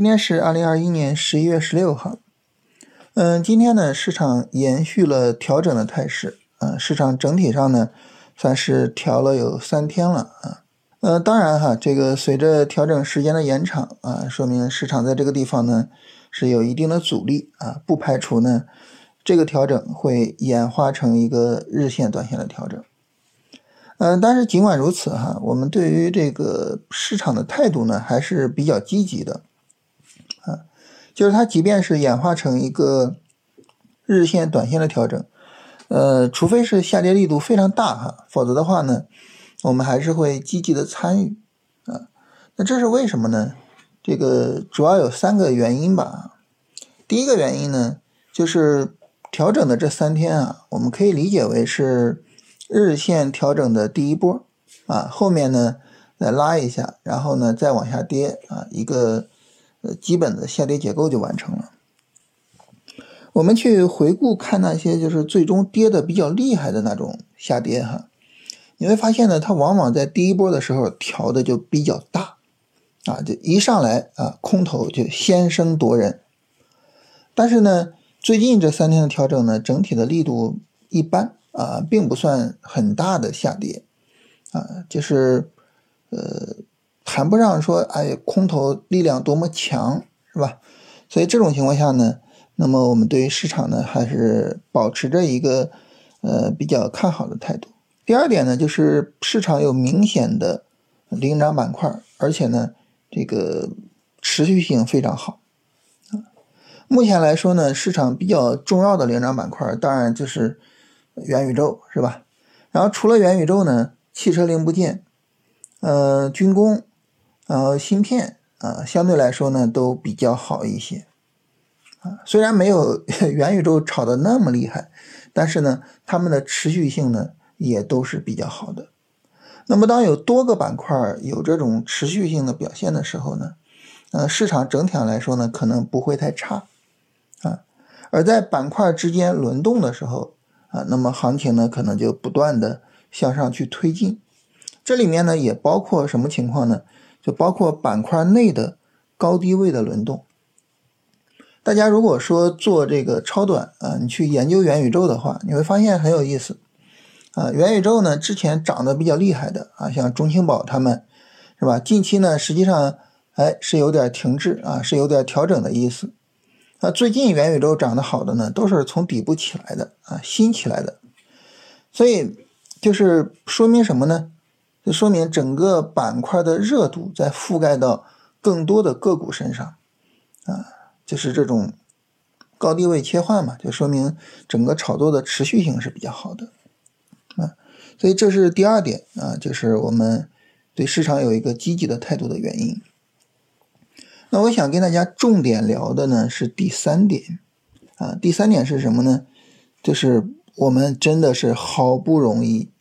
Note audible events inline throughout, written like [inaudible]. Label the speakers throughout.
Speaker 1: 今天是二零二一年十一月十六号。嗯，今天呢，市场延续了调整的态势。嗯，市场整体上呢，算是调了有三天了啊。呃，当然哈，这个随着调整时间的延长啊，说明市场在这个地方呢是有一定的阻力啊，不排除呢这个调整会演化成一个日线、短线的调整。嗯，但是尽管如此哈，我们对于这个市场的态度呢还是比较积极的，啊，就是它即便是演化成一个日线、短线的调整，呃，除非是下跌力度非常大哈，否则的话呢，我们还是会积极的参与，啊，那这是为什么呢？这个主要有三个原因吧。第一个原因呢，就是调整的这三天啊，我们可以理解为是。日线调整的第一波，啊，后面呢再拉一下，然后呢再往下跌，啊，一个呃基本的下跌结构就完成了。我们去回顾看那些就是最终跌的比较厉害的那种下跌哈，你会发现呢，它往往在第一波的时候调的就比较大，啊，就一上来啊空头就先声夺人，但是呢，最近这三天的调整呢，整体的力度一般。啊，并不算很大的下跌，啊，就是，呃，谈不上说，哎，空头力量多么强，是吧？所以这种情况下呢，那么我们对于市场呢，还是保持着一个，呃，比较看好的态度。第二点呢，就是市场有明显的领涨板块，而且呢，这个持续性非常好。啊，目前来说呢，市场比较重要的领涨板块，当然就是。元宇宙是吧？然后除了元宇宙呢，汽车零部件、呃军工、呃芯片啊，相对来说呢都比较好一些啊。虽然没有 [laughs] 元宇宙炒的那么厉害，但是呢，它们的持续性呢也都是比较好的。那么当有多个板块有这种持续性的表现的时候呢，呃，市场整体上来说呢可能不会太差啊。而在板块之间轮动的时候，啊，那么行情呢，可能就不断的向上去推进，这里面呢也包括什么情况呢？就包括板块内的高低位的轮动。大家如果说做这个超短啊，你去研究元宇宙的话，你会发现很有意思。啊，元宇宙呢之前涨得比较厉害的啊，像中青宝他们，是吧？近期呢实际上哎是有点停滞啊，是有点调整的意思。那最近元宇宙涨得好的呢，都是从底部起来的啊，新起来的，所以就是说明什么呢？就说明整个板块的热度在覆盖到更多的个股身上啊，就是这种高低位切换嘛，就说明整个炒作的持续性是比较好的啊，所以这是第二点啊，就是我们对市场有一个积极的态度的原因。那我想跟大家重点聊的呢是第三点，啊，第三点是什么呢？就是我们真的是好不容易，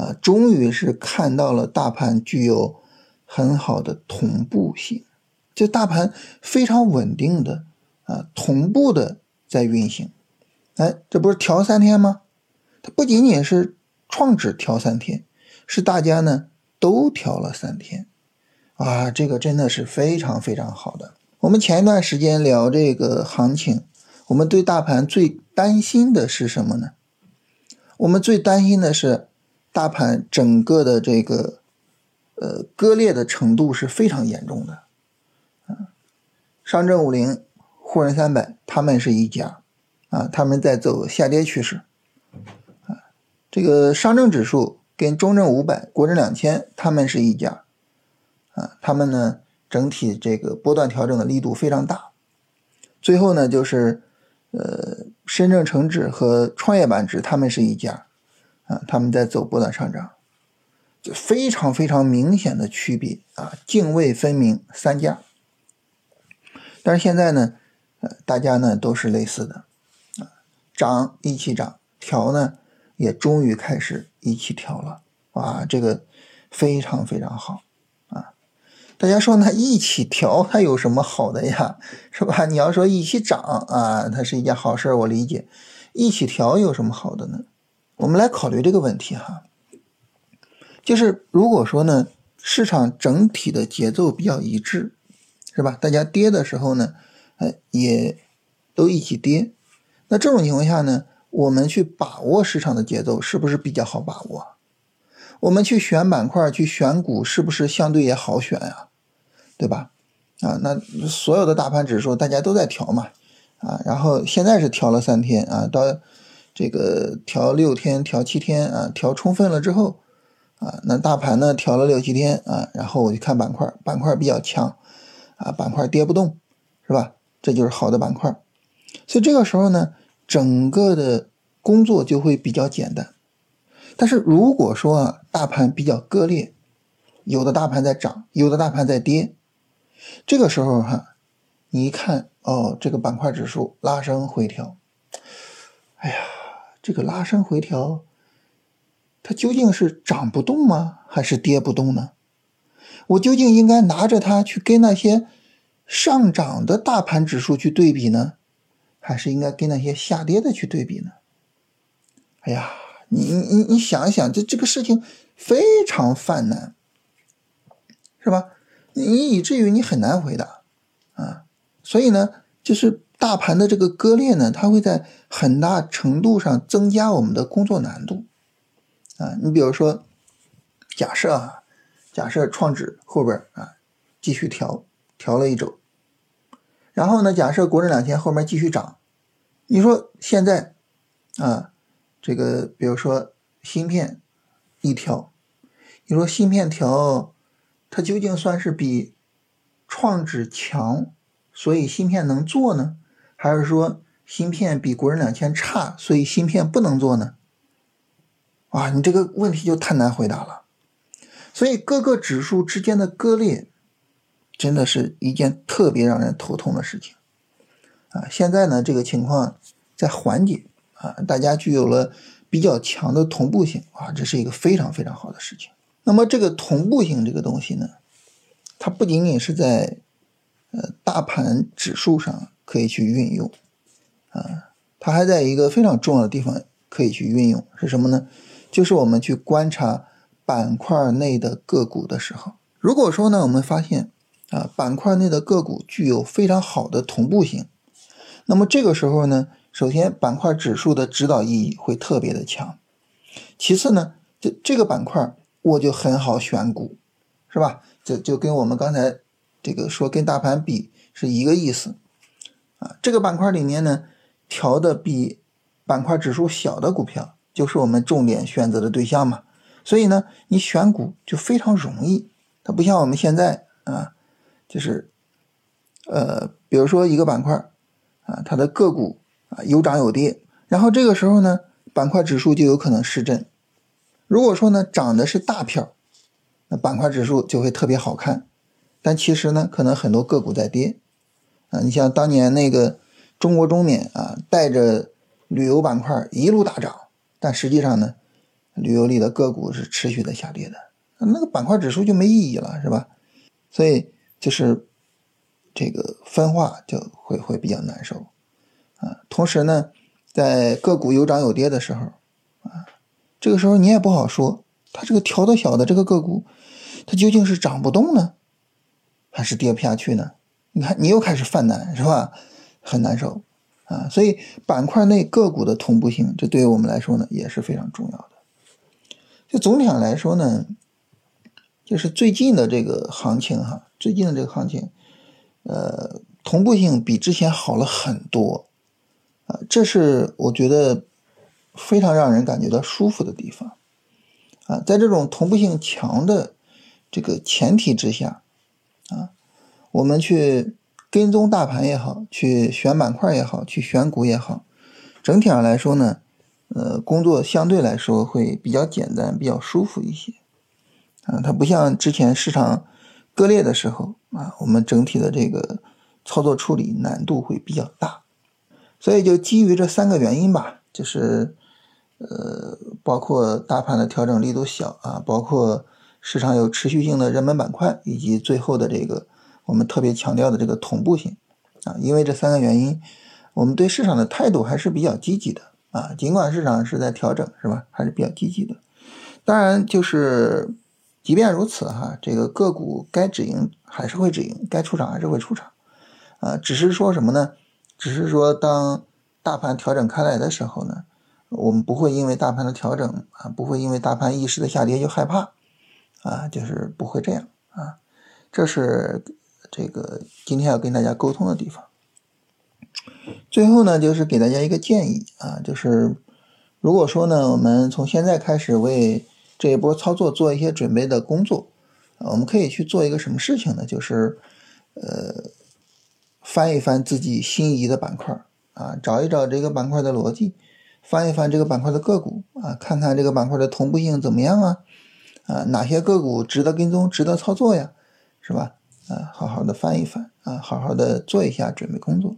Speaker 1: 啊，终于是看到了大盘具有很好的同步性，就大盘非常稳定的啊，同步的在运行。哎，这不是调三天吗？它不仅仅是创指调三天，是大家呢都调了三天。啊，这个真的是非常非常好的。我们前一段时间聊这个行情，我们对大盘最担心的是什么呢？我们最担心的是大盘整个的这个呃割裂的程度是非常严重的。啊，上证五零、沪深三百，他们是一家啊，他们在走下跌趋势。啊，这个上证指数跟中证五百、国证两千，他们是一家。啊，他们呢整体这个波段调整的力度非常大，最后呢就是呃深证成指和创业板指他们是一家，啊他们在走波段上涨，就非常非常明显的区别啊泾渭分明三家，但是现在呢呃大家呢都是类似的啊涨一起涨，调呢也终于开始一起调了，哇这个非常非常好啊。大家说那一起调它有什么好的呀？是吧？你要说一起涨啊，它是一件好事，我理解。一起调有什么好的呢？我们来考虑这个问题哈。就是如果说呢，市场整体的节奏比较一致，是吧？大家跌的时候呢，哎，也都一起跌。那这种情况下呢，我们去把握市场的节奏是不是比较好把握？我们去选板块、去选股，是不是相对也好选呀？对吧？啊，那所有的大盘指数大家都在调嘛，啊，然后现在是调了三天啊，到这个调六天、调七天啊，调充分了之后，啊，那大盘呢调了六七天啊，然后我就看板块，板块比较强，啊，板块跌不动，是吧？这就是好的板块，所以这个时候呢，整个的工作就会比较简单。但是如果说啊，大盘比较割裂，有的大盘在涨，有的大盘在跌，这个时候哈，你一看哦，这个板块指数拉升回调，哎呀，这个拉升回调，它究竟是涨不动吗，还是跌不动呢？我究竟应该拿着它去跟那些上涨的大盘指数去对比呢，还是应该跟那些下跌的去对比呢？哎呀！你你你想一想，这这个事情非常犯难，是吧？你以至于你很难回答啊。所以呢，就是大盘的这个割裂呢，它会在很大程度上增加我们的工作难度啊。你比如说，假设啊，假设创指后边啊继续调调了一周，然后呢，假设国证两千后面继续涨，你说现在啊？这个，比如说芯片一调，你说芯片调，它究竟算是比创指强，所以芯片能做呢，还是说芯片比国人两千差，所以芯片不能做呢？啊，你这个问题就太难回答了。所以各个指数之间的割裂，真的是一件特别让人头痛的事情。啊，现在呢，这个情况在缓解。啊，大家具有了比较强的同步性啊，这是一个非常非常好的事情。那么这个同步性这个东西呢，它不仅仅是在呃大盘指数上可以去运用啊，它还在一个非常重要的地方可以去运用，是什么呢？就是我们去观察板块内的个股的时候，如果说呢，我们发现啊板块内的个股具有非常好的同步性，那么这个时候呢？首先，板块指数的指导意义会特别的强。其次呢，这这个板块我就很好选股，是吧？这就跟我们刚才这个说跟大盘比是一个意思啊。这个板块里面呢，调的比板块指数小的股票，就是我们重点选择的对象嘛。所以呢，你选股就非常容易。它不像我们现在啊，就是呃，比如说一个板块啊，它的个股。啊，有涨有跌，然后这个时候呢，板块指数就有可能失真。如果说呢，涨的是大票，那板块指数就会特别好看。但其实呢，可能很多个股在跌。啊，你像当年那个中国中免啊，带着旅游板块一路大涨，但实际上呢，旅游里的个股是持续的下跌的，那个板块指数就没意义了，是吧？所以就是这个分化就会会比较难受。啊，同时呢，在个股有涨有跌的时候，啊，这个时候你也不好说，它这个调的小的这个个股，它究竟是涨不动呢，还是跌不下去呢？你看，你又开始犯难，是吧？很难受啊。所以板块内个股的同步性，这对于我们来说呢，也是非常重要的。就总体上来说呢，就是最近的这个行情哈，最近的这个行情，呃，同步性比之前好了很多。啊这是我觉得非常让人感觉到舒服的地方啊，在这种同步性强的这个前提之下，我们去跟踪大盘也好，去选板块也好，去选股也好，整体上来说呢，呃，工作相对来说会比较简单，比较舒服一些啊。它不像之前市场割裂的时候啊，我们整体的这个操作处理难度会比较大。所以就基于这三个原因吧，就是，呃，包括大盘的调整力度小啊，包括市场有持续性的热门板块，以及最后的这个我们特别强调的这个同步性啊，因为这三个原因，我们对市场的态度还是比较积极的啊，尽管市场是在调整，是吧？还是比较积极的。当然，就是即便如此哈，这个个股该止盈还是会止盈，该出场还是会出场，啊，只是说什么呢？只是说当大盘调整开来的时候呢，我们不会因为大盘的调整啊，不会因为大盘一时的下跌就害怕，啊，就是不会这样啊，这是这个今天要跟大家沟通的地方。最后呢，就是给大家一个建议啊，就是如果说呢，我们从现在开始为这一波操作做一些准备的工作，我们可以去做一个什么事情呢？就是呃，翻一翻自己心仪的板块啊，找一找这个板块的逻辑，翻一翻这个板块的个股啊，看看这个板块的同步性怎么样啊？啊，哪些个股值得跟踪、值得操作呀？是吧？啊，好好的翻一翻啊，好好的做一下准备工作。